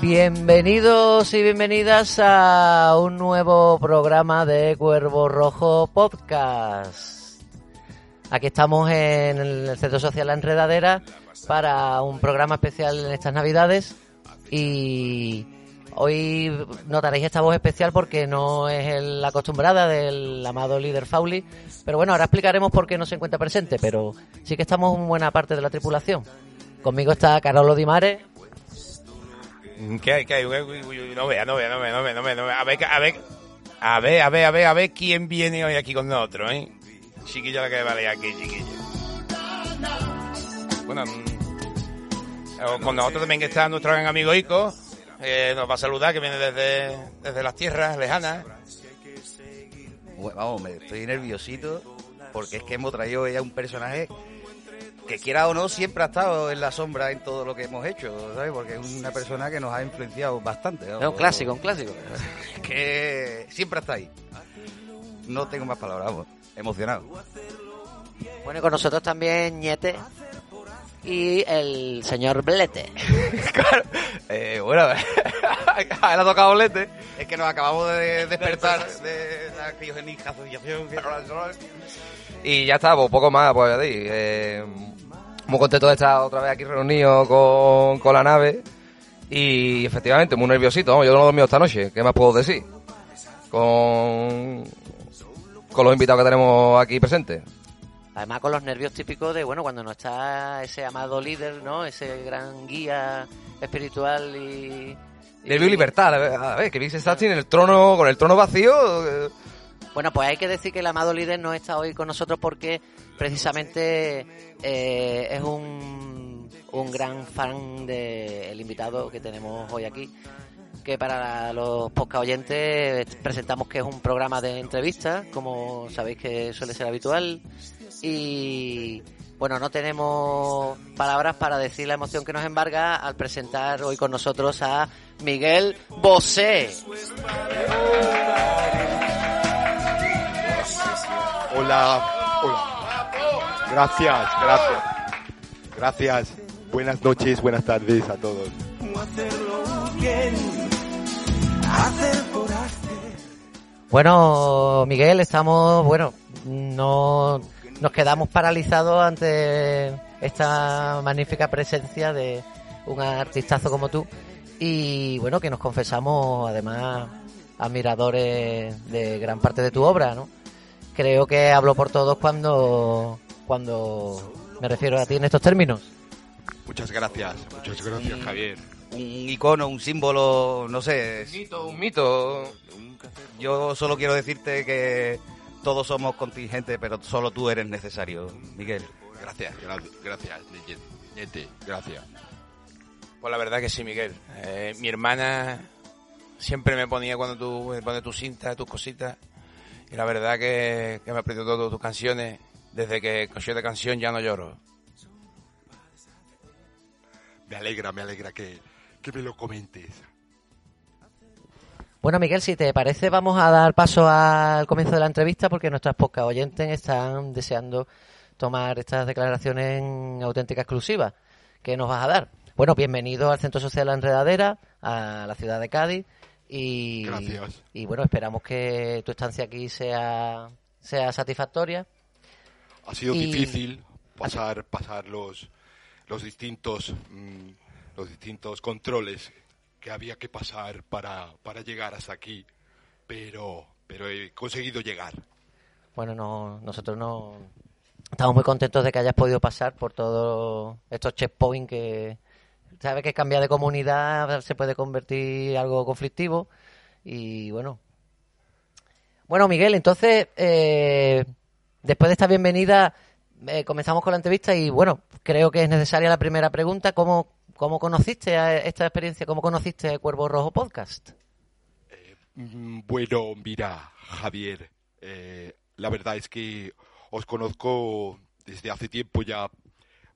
Bienvenidos y bienvenidas a un nuevo programa de Cuervo Rojo Podcast. Aquí estamos en el Centro Social La Enredadera para un programa especial en estas Navidades y hoy notaréis esta voz especial porque no es la acostumbrada del amado líder Fauli, pero bueno, ahora explicaremos por qué no se encuentra presente, pero sí que estamos en buena parte de la tripulación. Conmigo está Carolo Di Mare. ¿Qué hay? ¿Qué hay? No vea, no vea, no vea, no vea, no vea, no. A ver, a ver, a ver, a ver, a ver, a ver quién viene hoy aquí con nosotros, ¿eh? Chiquillo la que vale aquí, chiquillo. Bueno, mm, con nosotros también que está nuestro gran amigo Ico, eh, nos va a saludar, que viene desde, desde las tierras lejanas. Bueno, vamos, me estoy nerviosito porque es que hemos traído ya un personaje que quiera o no siempre ha estado en la sombra en todo lo que hemos hecho, ¿sabes? Porque es una persona que nos ha influenciado bastante. Es un clásico, un clásico. Es que siempre está ahí. No tengo más palabras, vamos, emocionado. Bueno, y con nosotros también Ñete y el señor Blete. claro, eh, bueno, él ha tocado Blete. Es que nos acabamos de despertar de la criogenización. Y ya está, pues poco más, pues ya di. Eh, muy contento de estar otra vez aquí reunido con, con la nave. Y efectivamente, muy nerviosito. Vamos, yo no he dormido esta noche. ¿Qué más puedo decir? Con, con los invitados que tenemos aquí presentes. Además con los nervios típicos de, bueno, cuando no está ese amado líder, ¿no? Ese gran guía espiritual y... Nervio y libertad, a ver, que Vince está en el trono, con el trono vacío. eh, Bueno, pues hay que decir que el amado líder no está hoy con nosotros porque precisamente eh, es un, un gran fan del invitado que tenemos hoy aquí. Que para los podcast oyentes presentamos que es un programa de entrevistas, como sabéis que suele ser habitual. Y bueno, no tenemos palabras para decir la emoción que nos embarga al presentar hoy con nosotros a Miguel Bosé. Hola, hola. Gracias, gracias. Gracias. Buenas noches, buenas tardes a todos. Bueno, Miguel, estamos, bueno, no nos quedamos paralizados ante esta magnífica presencia de un artistazo como tú y bueno, que nos confesamos además admiradores de gran parte de tu obra, ¿no? Creo que hablo por todos cuando cuando me refiero a ti en estos términos. Muchas gracias, muchas gracias, Javier. un icono, un símbolo, no sé. Un mito, un mito. Yo solo quiero decirte que todos somos contingentes, pero solo tú eres necesario, Miguel. Gracias, gracias, gracias, Ñete, gracias. Pues la verdad que sí, Miguel. Eh, mi hermana siempre me ponía cuando tú me pones tus cintas, tus cositas. Y la verdad que, que me aprendido todas tus canciones. Desde que escuché de canción ya no lloro. Me alegra, me alegra que, que me lo comentes. Bueno, Miguel, si te parece, vamos a dar paso al comienzo de la entrevista porque nuestras podcast oyentes están deseando tomar estas declaraciones en auténtica exclusiva. ¿Qué nos vas a dar? Bueno, bienvenido al Centro Social La Enredadera, a la ciudad de Cádiz. Y, Gracias. y bueno, esperamos que tu estancia aquí sea, sea satisfactoria. Ha sido Y- difícil pasar, pasar los, los distintos mm, los distintos controles que había que pasar para, para llegar hasta aquí, pero, pero he conseguido llegar. Bueno, no, nosotros no estamos muy contentos de que hayas podido pasar por todos estos checkpoints que sabes que cambiar de comunidad se puede convertir en algo conflictivo y bueno. Bueno, Miguel, entonces eh, después de esta bienvenida eh, comenzamos con la entrevista y bueno, creo que es necesaria la primera pregunta, ¿cómo cómo conociste esta experiencia? ¿Cómo conociste Cuervo Rojo Podcast? Mm, Bueno, mira, Javier, eh, la verdad es que os conozco desde hace tiempo ya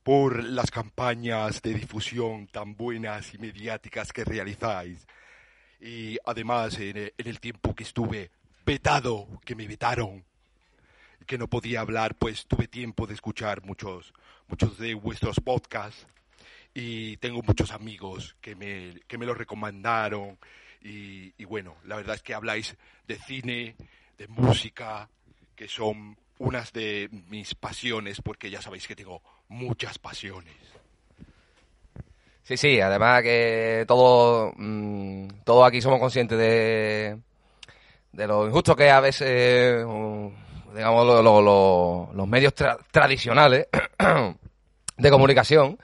por las campañas de difusión tan buenas y mediáticas que realizáis. Y además, en e- en el tiempo que estuve vetado, que me vetaron, que no podía hablar, pues tuve tiempo de escuchar muchos, muchos de vuestros podcasts y tengo muchos amigos que me, que me lo recomendaron y bueno, la verdad es que habláis de cine, de música, que son unas de mis pasiones, porque ya sabéis que tengo muchas pasiones. Sí, sí, además que todo, todos aquí somos conscientes de, de lo injusto que a veces, digamos, lo- lo- lo- los medios tra- tradicionales de comunicación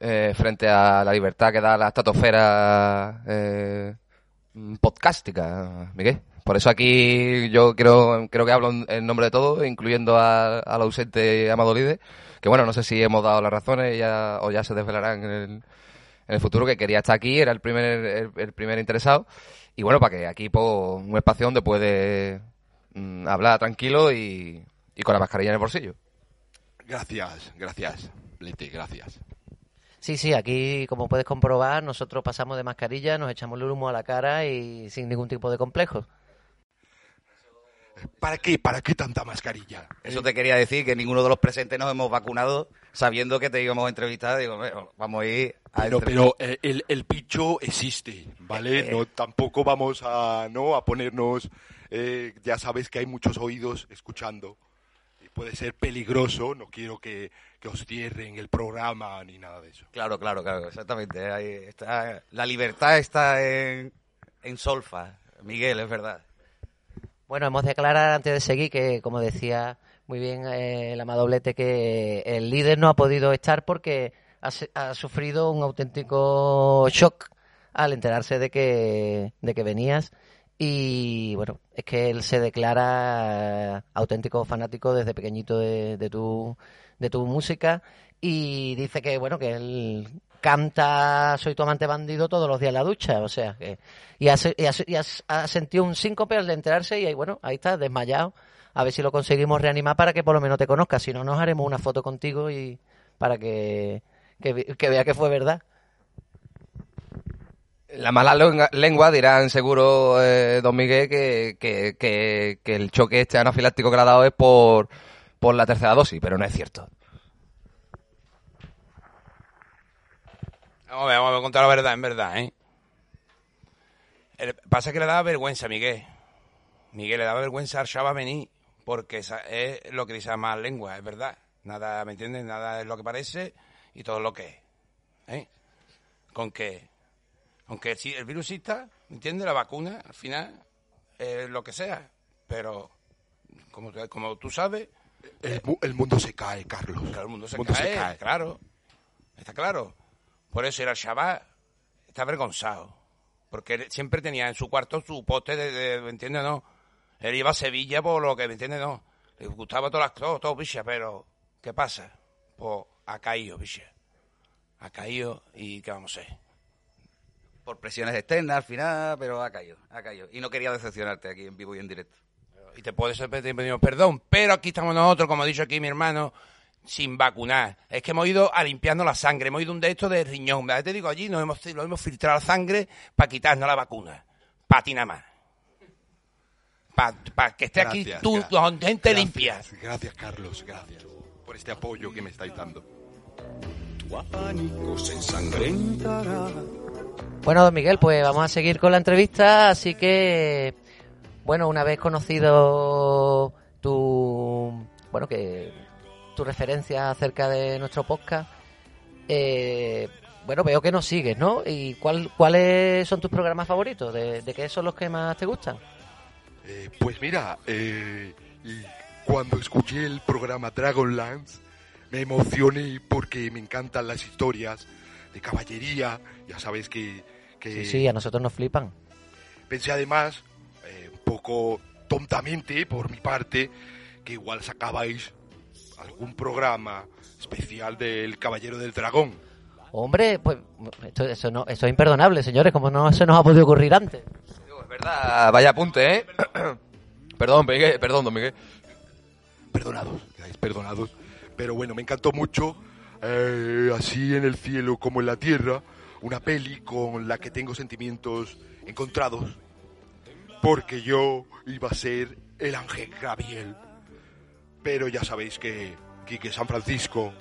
eh, frente a la libertad que da la estratosfera eh, podcástica, Miguel. Por eso aquí yo creo, creo que hablo en, nombre de todos, incluyendo a- al ausente Amado Lide, que bueno, no sé si hemos dado las razones ya, o ya se desvelarán en el, en el futuro, que quería estar aquí, era el primer, el, el primer interesado. Y bueno, para que aquí pues, un espacio donde puede mm, hablar tranquilo y, y con la mascarilla en el bolsillo. Gracias, gracias, Lete, gracias. Sí, sí, aquí, como puedes comprobar, nosotros pasamos de mascarilla, nos echamos el humo a la cara y sin ningún tipo de complejos. ¿Para qué? ¿Para qué tanta mascarilla? Eso te quería decir, que ninguno de los presentes nos hemos vacunado sabiendo que te íbamos a entrevistar. Digo, bueno, vamos a ir a Pero, pero eh, el, el bicho existe, ¿vale? No, tampoco vamos a, ¿no? a ponernos... eh, ya sabes que hay muchos oídos escuchando y puede ser peligroso. No quiero que, que os cierren el programa ni nada de eso. Claro, claro, claro, exactamente. Ahí está, la libertad está en, en solfa, Miguel, es verdad. Bueno, hemos de aclarar antes de seguir que, como decía muy bien eh, el amadoblete, que el líder no ha podido estar porque ha, ha sufrido un auténtico shock al enterarse de que, de que venías. Y bueno, es que él se declara auténtico fanático desde pequeñito de, de tu, de tu música y dice que bueno que él canta Soy tu amante bandido todos los días en la ducha, o sea que y ha, y ha y ha sentido un síncope al de enterarse y ahí, bueno, ahí está, desmayado. A ver si lo conseguimos reanimar para que por lo menos te conozca, si no nos haremos una foto contigo y para que, que, ve- que vea que fue verdad. La mala lengua, dirán seguro, eh, don Miguel, que, que, que, que el choque este anafiláctico que le ha dado es por, por la tercera dosis, pero no es cierto. Vamos a ver, vamos a contar la verdad, en verdad, ¿eh? El- pasa que le daba vergüenza a Miguel. Miguel le daba vergüenza al Shaba venir, porque esa es lo que dice la más lengua, es verdad. Nada, ¿me entiendes? Nada es lo que parece y todo lo que es. ¿eh? Con que, aunque sí, el virus exista, ¿me entiendes? La vacuna, al final, es lo que sea. Pero, como, como tú sabes, El, mu- el mundo se cae, Carlos. Claro, el mundo se, El mundo cae, se cae. claro. Está claro. Por eso el Shabbat está avergonzado. Porque él siempre tenía en su cuarto su poste de, de- ¿me entiendes? No. Él iba a Sevilla por lo que, ¿me entiendes? No. Le gustaba todas las cosas, todo, picha, pero ¿qué pasa? Pues ha caído, picha. Ha caído y ¿qué vamos a hacer? Por presiones externas al final, pero ha caído, ha caído. Y no quería decepcionarte aquí en vivo y en directo. Y te puedes pedir perdón, pero aquí estamos nosotros, como ha dicho aquí mi hermano, sin vacunar. Es que hemos ido a limpiarnos la sangre, hemos ido un de estos de riñón. ¿verdad? Te digo, allí nos hemos, nos hemos filtrado la sangre para quitarnos la vacuna. Para ti nada más. Para que esté aquí Gracias, tú, gra- con gente gracias, limpia. Gracias, Carlos, gracias por este apoyo que me estáis dando. Bueno, don Miguel, pues vamos a seguir con la entrevista, así que, bueno, una vez conocido tu, bueno, que tu referencia acerca de nuestro podcast, eh, bueno, veo que nos sigues, ¿no? ¿Y cuál, cuáles son tus programas favoritos? ¿De, de qué son los que más te gustan? Eh, pues mira, eh, cuando escuché el programa Dragonlance, me emocioné porque me encantan las historias de caballería. Ya sabes que, que Sí, sí, a nosotros nos flipan. pensé además, eh, un poco tontamente por mi parte, que igual sacabais algún programa especial del Caballero del Dragón. Hombre, pues esto, eso, no, eso es imperdonable, señores, como no se nos ha podido ocurrir antes. Es verdad, vaya apunte, ¿eh? perdón, Miguel, perdón, don Miguel. Perdonados, quedáis perdonados. Pero bueno, me encantó mucho, eh, así en el cielo como en la tierra, una peli con la que tengo sentimientos encontrados, porque yo iba a ser el ángel Gabriel. Pero ya sabéis que Quique San Francisco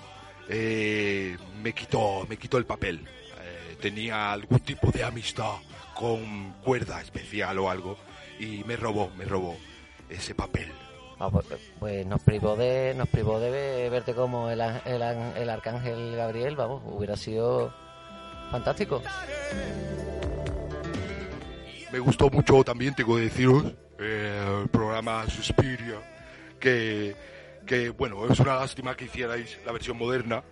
eh, me quitó, me quitó el papel. Eh, tenía algún tipo de amistad con cuerda especial o algo y me robó, me robó ese papel. Ah, pues, pues nos privó de nos privó de ve- verte como el, el arcángel Gabriel, vamos, hubiera sido fantástico. Me gustó mucho también, tengo que deciros, eh, el programa Suspiria, que, que, bueno, es una lástima que hicierais la versión moderna,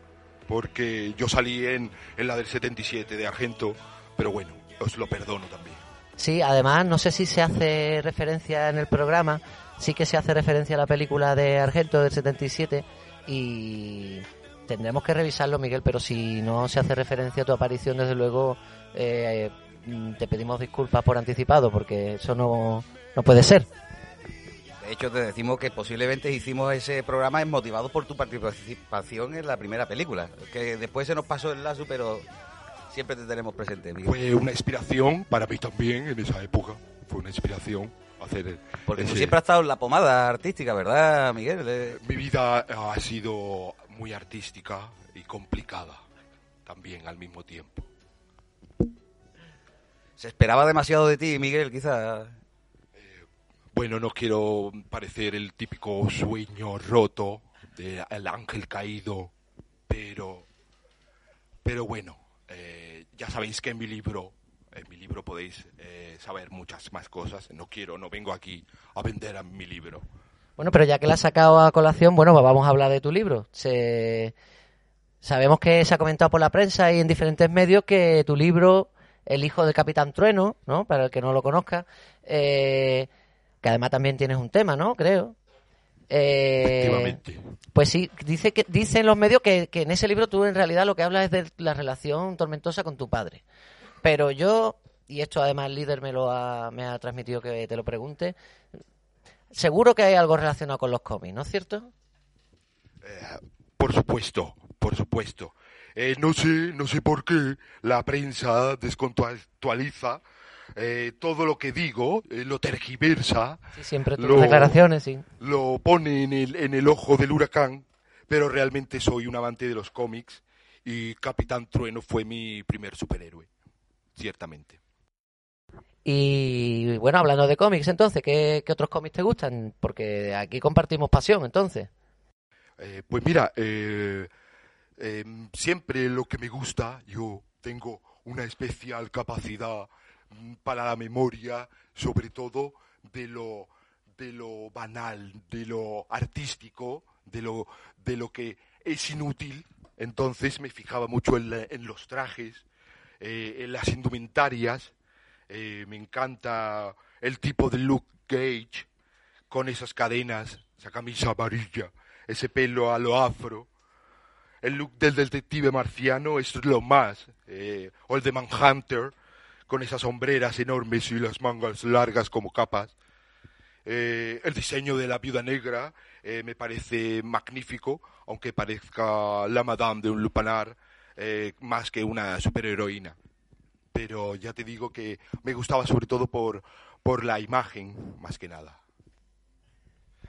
porque yo salí en, en la del 77 de Argento, pero bueno, os lo perdono también. Sí, además no sé si se hace referencia en el programa, sí que se hace referencia a la película de Argento del 77 y tendremos que revisarlo, Miguel, pero si no se hace referencia a tu aparición, desde luego eh, mm, te pedimos disculpas por anticipado porque eso no, no puede ser. De hecho, te decimos que posiblemente hicimos ese programa motivado por tu participación en la primera película. Que después se nos pasó el lazo, pero siempre te tenemos presente, Miguel. Fue una inspiración para mí también en esa época, fue una inspiración hacer Porque tú ese- siempre has estado en la pomada artística, ¿verdad, Miguel? Eh, Mi vida ha sido muy artística y complicada también al mismo tiempo. Se esperaba demasiado de ti, Miguel, quizás. Bueno, no quiero parecer el típico sueño roto del ángel caído, pero, pero bueno, eh, ya sabéis que en mi libro, en mi libro podéis eh, saber muchas más cosas. No quiero, no vengo aquí a vender a mi libro. Bueno, pero ya que la has sacado a colación, bueno, pues vamos a hablar de tu libro. Se... Sabemos que se ha comentado por la prensa y en diferentes medios que tu libro, El hijo del Capitán Trueno, ¿no? Para el que no lo conozca, eh, que además también tienes un tema, ¿no? Creo. Eh, Efectivamente. pues sí, dice que dicen los medios que, que en ese libro tú en realidad lo que hablas es de la relación tormentosa con tu padre. Pero yo, y esto además el líder me lo ha, me ha transmitido que te lo pregunte, seguro que hay algo relacionado con los cómics, ¿no es cierto? Por supuesto, por supuesto. Eh, no sé, no sé por qué la prensa descontextualiza eh, todo lo que digo, eh, lo tergiversa, Sí, siempre tus Lo- declaraciones, sí. lo pone en el, en el ojo del huracán, pero realmente soy un amante de los cómics y Capitán Trueno fue mi primer superhéroe, ciertamente. Y bueno, hablando de cómics, entonces, ¿qué, qué otros cómics te gustan? Porque aquí compartimos pasión, entonces. Eh, pues mira, eh, em, siempre lo que me gusta, yo tengo una especial capacidad para la memoria, sobre todo de lo, de lo banal, de lo artístico, de lo, de lo que es inútil. Entonces me fijaba mucho en, los trajes, eh, en las indumentarias. Eh, me encanta el tipo de Luke Gage con esas cadenas, esa camisa amarilla, ese pelo a lo afro. El look del detective marciano es lo más. eh, o el de Manhunter, con esas sombreras enormes y las mangas largas como capas. Eh, el diseño de la viuda negra eh, me parece magnífico, aunque parezca la madame de un lupanar eh, más que una superheroína. Pero ya te digo que me gustaba sobre todo por, por la imagen, más que nada.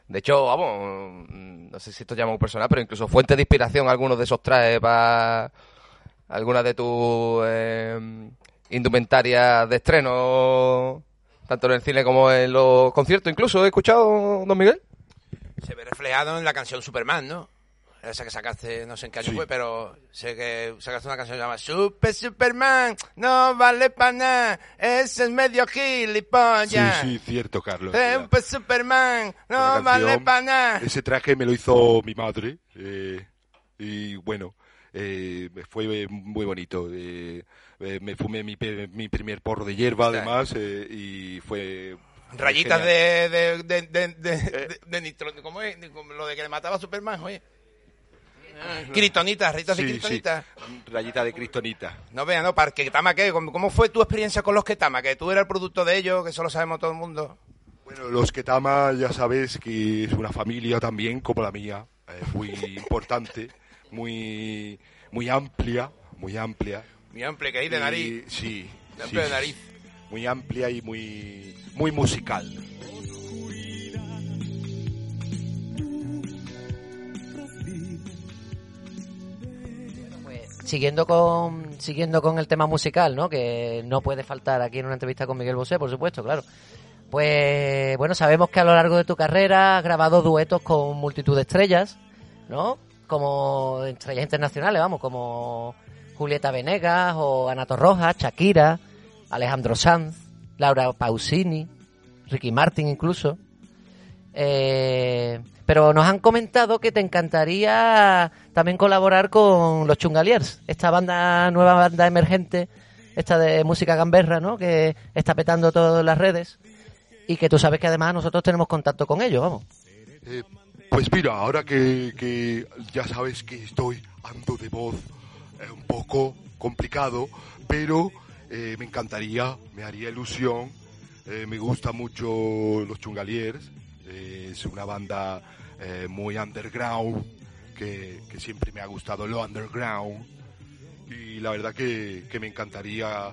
De hecho, vamos, mm, no sé si esto llama un personal, pero incluso fuente de inspiración algunos de esos trajes para algunas de tus eh, indumentarias de estreno, tanto en el cine como en los conciertos. Incluso he escuchado, don Miguel. Se ve reflejado en la canción Superman, ¿no? Esa que sacaste, no sé en qué año Sí. fue, pero sé que sacaste una canción llamada Super Superman, no vale para nada, ese es medio gilipollas. Sí, sí, cierto, Carlos. Era Super Superman, no una vale canción. para nada. Ese traje me lo hizo mi madre eh, y bueno, eh, fue muy bonito. eh, eh, me fumé mi, pe- mi primer porro de hierba Está. además eh, y fue... Rayitas de, de, de, de, de, de- de nitro, ¿cómo es? Lo de que le mataba a Superman, oye. Critonitas, rayitas de Sí, critonitas. sí, rayita de cristonita. No veas, ¿no? Para que Tama, ¿qué? ¿Cómo, cómo fue tu experiencia con los Ketama? Que tú eras el producto de ellos, que eso lo sabemos todo el mundo. Bueno, los Ketama ya sabes que es una familia también como la mía, eh, muy importante, muy, muy amplia, muy amplia. Mi amplio que hay de Y- nariz. Sí. De sí, de nariz. Muy amplia y muy, muy musical. Pues, siguiendo con siguiendo con el tema musical, ¿no? Que no puede faltar aquí en una entrevista con Miguel Bosé, por supuesto, claro. Pues bueno, sabemos que a lo largo de tu carrera has grabado duetos con multitud de estrellas, ¿no? Como estrellas internacionales, vamos, como Julieta Venegas o Ana Torroja, Shakira, Alejandro Sanz, Laura Pausini, Ricky Martin incluso. Eh, pero nos han comentado que te encantaría también colaborar con los Chungaliers, esta banda, nueva banda emergente, esta de música gamberra, ¿no? Que está petando todas las redes y que tú sabes que además nosotros tenemos contacto con ellos, vamos. Eh, pues mira, ahora que, que ya sabes que estoy ando de voz eh, un poco complicado, pero eh, me encantaría, me haría ilusión. eh, me gusta mucho los Chungaliers, eh, es una banda muy underground, que, que siempre me ha gustado lo underground. Y la verdad que, que me encantaría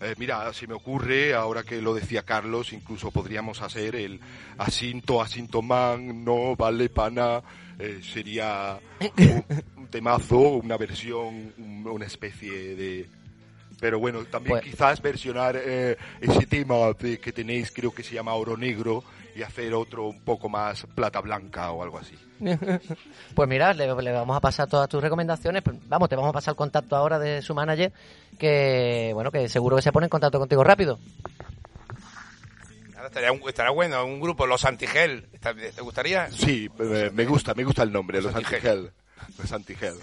eh, mira, se me ocurre, ahora que lo decía Carlos, incluso podríamos hacer el asinto, asintoman, no vale pana, eh, sería un, un temazo, una versión, un- una especie de... Pero bueno, también Pues- quizás versionar eh, ese tema de- que tenéis, creo que se llama Oro Negro, y hacer otro un poco más plata blanca o algo así. Pues mira, le, le vamos a pasar todas tus recomendaciones. Vamos, te vamos a pasar el contacto ahora de su manager, que bueno, que seguro que se pone en contacto contigo rápido. Ahora estaría, bueno, un grupo, los Antigel. ¿Está- ¿Te gustaría? Sí, eh, me gusta, me gusta el nombre, los Antigel. Antigel. Los Antigel.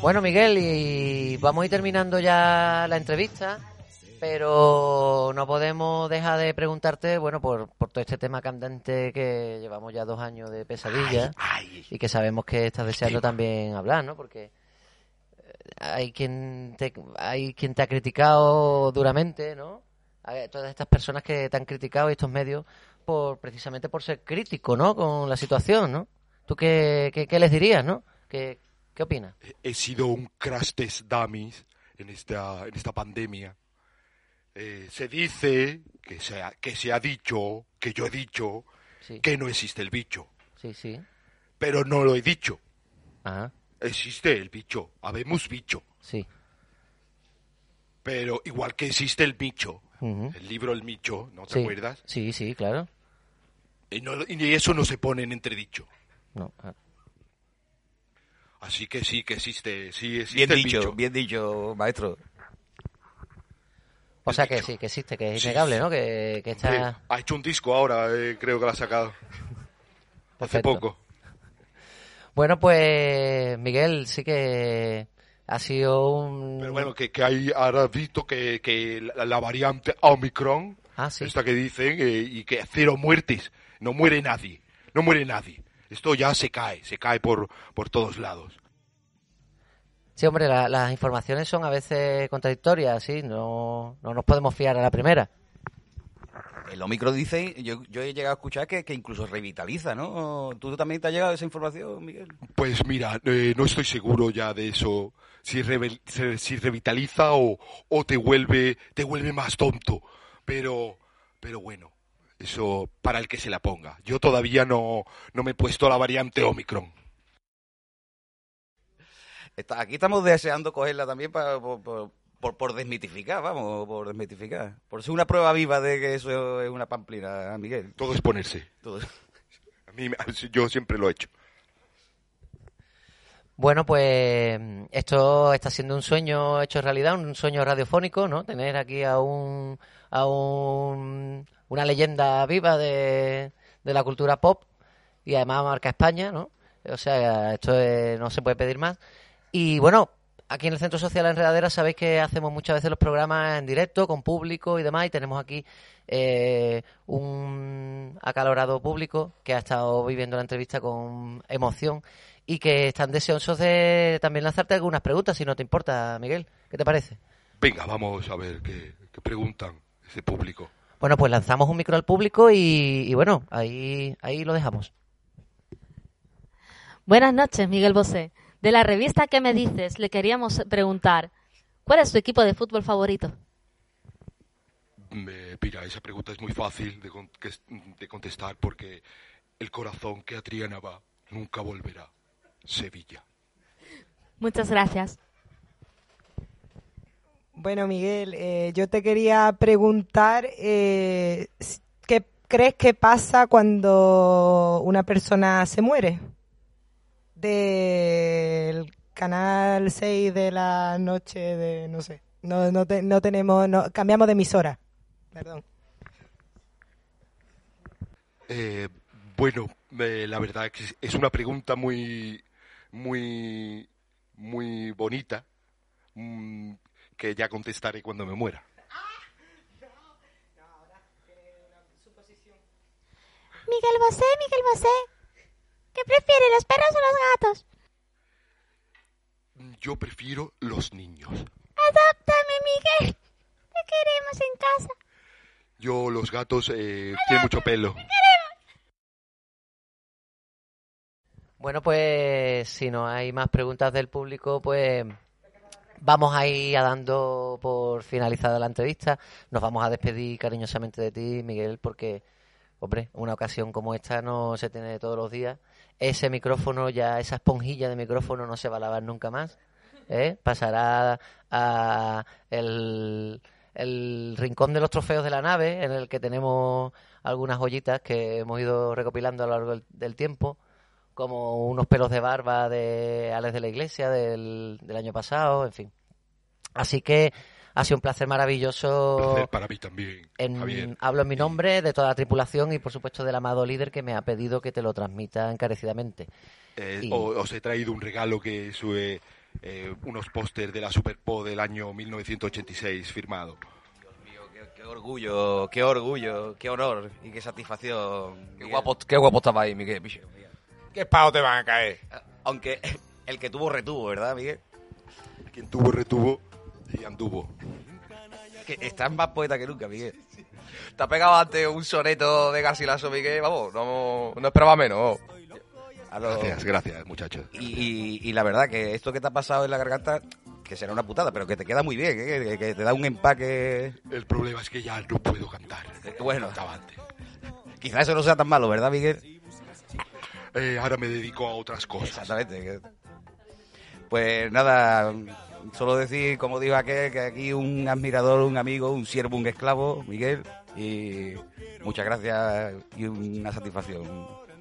Bueno, Miguel, y vamos a ir terminando ya la entrevista, pero no podemos dejar de preguntarte, bueno, por, por todo este tema candente que llevamos ya dos años de pesadilla y que sabemos que estás deseando también hablar, ¿no? Porque eh, hay quien te, hay quien te ha criticado duramente, ¿no? Hay todas estas personas que te han criticado y estos medios por precisamente por ser crítico, ¿no? Con la situación, ¿no? ¿Tú qué, qué, qué les dirías, no? ¿Qué, qué opinas? he sido un crash test dummies en esta, en esta pandemia. Eh, se dice que se, ha, que se ha dicho, que yo he dicho, Sí, que no existe el bicho. sí, sí. Pero no lo he dicho. Ajá, Existe el bicho. Habemos bicho. sí. Pero igual que existe el bicho, Ujú. el libro El Micho, ¿no te Sí. acuerdas? Sí, sí, claro. Y, no- y eso no se pone en entredicho. No, ah, Así que sí, que existe, sí existe Bien el dicho, bicho. bien dicho, maestro. O El sea que sí, que existe, que es Sí, innegable, sí. ¿no? Que, que está... ha hecho un disco ahora, eh, creo que lo ha sacado. Hace poco. Bueno, pues Miguel, sí que ha sido un... Pero bueno, que, que hay, ahora has visto que, que la, la variante Omicron, Ah, sí. esta que dicen, eh, y que cero muertes, no muere nadie, no muere nadie. Esto ya se cae, se cae por, por todos lados. Sí, hombre, la- las informaciones son a veces contradictorias, sí, no, no nos podemos fiar a la primera. El Omicron dice, yo, yo he llegado a escuchar que, que incluso revitaliza, ¿no? ¿Tú también te ha llegado esa información, Miguel? Pues mira, eh, no estoy seguro ya de eso, si, revel- se- si revitaliza o, o te vuelve te vuelve más tonto. Pero, pero bueno, eso para el que se la ponga. Yo todavía no, no me he puesto la variante Omicron. Está- aquí estamos deseando cogerla también para, por, por- por- desmitificar, vamos, por desmitificar. Por ser una prueba viva de que eso es una pamplina, Miguel. Todo es ponerse. Todo. A mí, yo siempre lo he hecho. Bueno, pues esto está siendo un sueño hecho realidad, un sueño radiofónico, ¿no? Tener aquí a un, a un, una leyenda viva de, de la cultura pop y además marca España, ¿no? O sea, esto es- no se puede pedir más. Y bueno, aquí en el Centro Social Enredadera sabéis que hacemos muchas veces los programas en directo, con público y demás, y tenemos aquí eh, un acalorado público que ha estado viviendo la entrevista con emoción y que están deseosos de también lanzarte algunas preguntas, si no te importa, Miguel. ¿Qué te parece? Venga, vamos a ver qué, qué preguntan ese público. Bueno, pues lanzamos un micro al público y, y bueno, ahí, ahí lo dejamos. Buenas noches, Miguel Bosé. De la revista ¿Qué me dices? Le queríamos preguntar, ¿cuál es tu equipo de fútbol favorito? Me, mira, esa pregunta es muy fácil de, de contestar porque el corazón que a Triana va nunca volverá. Sevilla. Muchas gracias. Bueno, Miguel, eh, yo te quería preguntar eh, qué crees que pasa cuando una persona se muere. Del canal 6 de la noche de, no sé, no, no, te- no tenemos, no, cambiamos de emisora. Perdón. Eh, bueno, eh, la verdad es que es una pregunta muy, muy, muy bonita mm, que ya contestaré cuando me muera. Miguel Bosé, Miguel Bosé. ¿Qué prefiere, los perros o los gatos? Yo prefiero los niños. Adóptame, Miguel. Te queremos en casa. Yo los gatos eh, tienen mucho pelo. Bueno, pues si no hay más preguntas del público, pues vamos a ir dando por finalizada la entrevista. Nos vamos a despedir cariñosamente de ti, Miguel, porque, hombre, una ocasión como esta no se tiene todos los días. Ese micrófono, ya esa esponjilla de micrófono no se va a lavar nunca más. ¿eh? Pasará a el, el rincón de los trofeos de la nave, en el que tenemos algunas joyitas que hemos ido recopilando a lo largo del tiempo como unos pelos de barba de Alex de la Iglesia del, del año pasado, en fin. Así que ha sido un placer maravilloso. placer para mí también, En- hablo en mi nombre, de toda la tripulación y por supuesto del amado líder que me ha pedido que te lo transmita encarecidamente. Eh, Y- os he traído un regalo que sube eh, unos pósters de la Superpo del año 1986 firmado. Qué, qué orgullo, qué orgullo, qué honor y qué satisfacción. Qué guapo, qué guapo estaba ahí, Miguel. bicho. ¿Qué pavos te van a caer? Aunque el que tuvo retuvo, ¿verdad, Miguel? Quien tuvo, retuvo y anduvo. Que estás más poeta que nunca, Miguel. Te ha pegado antes un soneto de Garcilaso, Miguel. Vamos, no, no esperaba menos. A Gracias, gracias, muchachos. Y, y- y la verdad que esto que te ha pasado en la garganta, que será una putada, pero que te queda muy bien, ¿eh? que, que te da un empaque. El problema es que ya no puedo cantar. Bueno, quizás eso no sea tan malo, ¿verdad, Miguel? Eh, ahora me dedico a otras cosas. Exactamente. Pues nada, solo decir, como dijo aquel, que aquí un admirador, un amigo, un siervo, un esclavo, Miguel, y muchas gracias y una satisfacción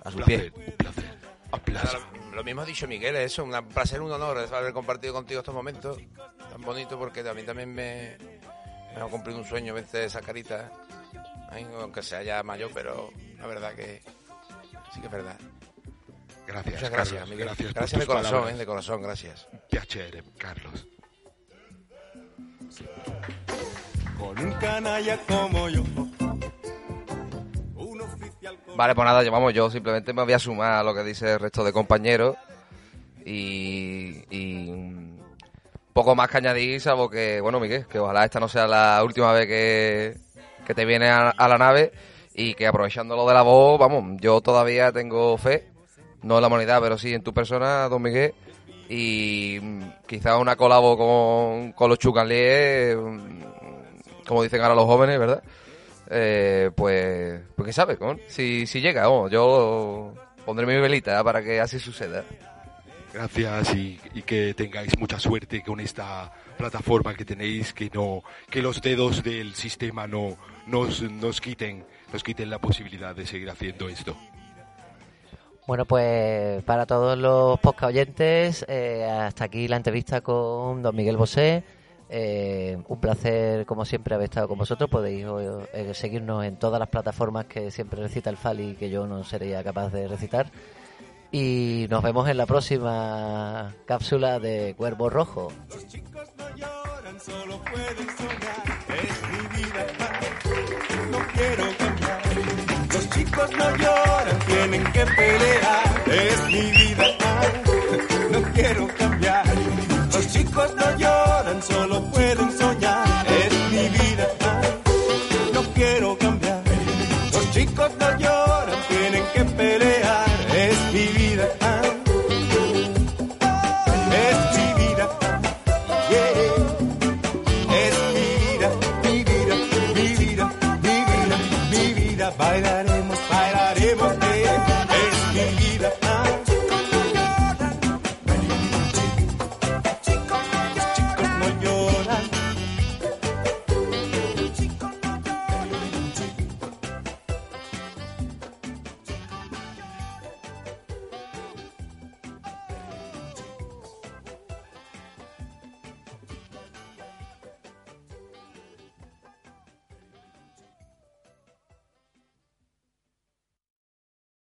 a pies. placer, un placer. Aplauso. Lo, lo mismo ha dicho Miguel, es eso, un placer, un honor haber compartido contigo estos momentos tan bonitos porque a mí también me, me ha cumplido un sueño vencer esa carita, Ay, aunque sea ya mayor, pero la verdad que sí que es verdad. Gracias, Muchas gracias, Carlos. Miguel. Gracias, por Gracias de tus corazón, eh, de corazón, gracias. Piacere, Carlos. con un canalla como yo, un oficial como Vale, pues nada, yo, vamos, yo simplemente me voy a sumar a lo que dice el resto de compañeros y, y poco más que añadir, salvo que, bueno, Miguel, que ojalá esta no sea la última vez que, que te viene a, a la nave y que aprovechando lo de la voz, vamos, yo todavía tengo fe, no la humanidad, pero sí en tu persona, don Miguel, y quizás una colabo con, con los Chucanlies, mm, como dicen ahora los jóvenes, ¿verdad? Eh, pues, pues qué sabe, con? Si, si llega, vamos, yo pondré mi velita para que así suceda. Gracias y, y que tengáis mucha suerte con esta plataforma que tenéis, que no, que los dedos del sistema no nos, nos quiten, nos quiten la posibilidad de seguir haciendo esto. Bueno, pues para todos los podcast oyentes, eh, hasta aquí la entrevista con don Miguel Bosé. Eh, un placer, como siempre, haber estado con vosotros. Podéis eh, seguirnos en todas las plataformas que siempre recita el Fali que yo no sería capaz de recitar. Y nos vemos en la próxima cápsula de Cuervo Rojo. Los chicos no lloran, solo pueden soñar. Es mi vida, no quiero cambiar. Los chicos no lloran, tienen que pelear. Es mi vida, no quiero cambiar. Los chicos no lloran, solo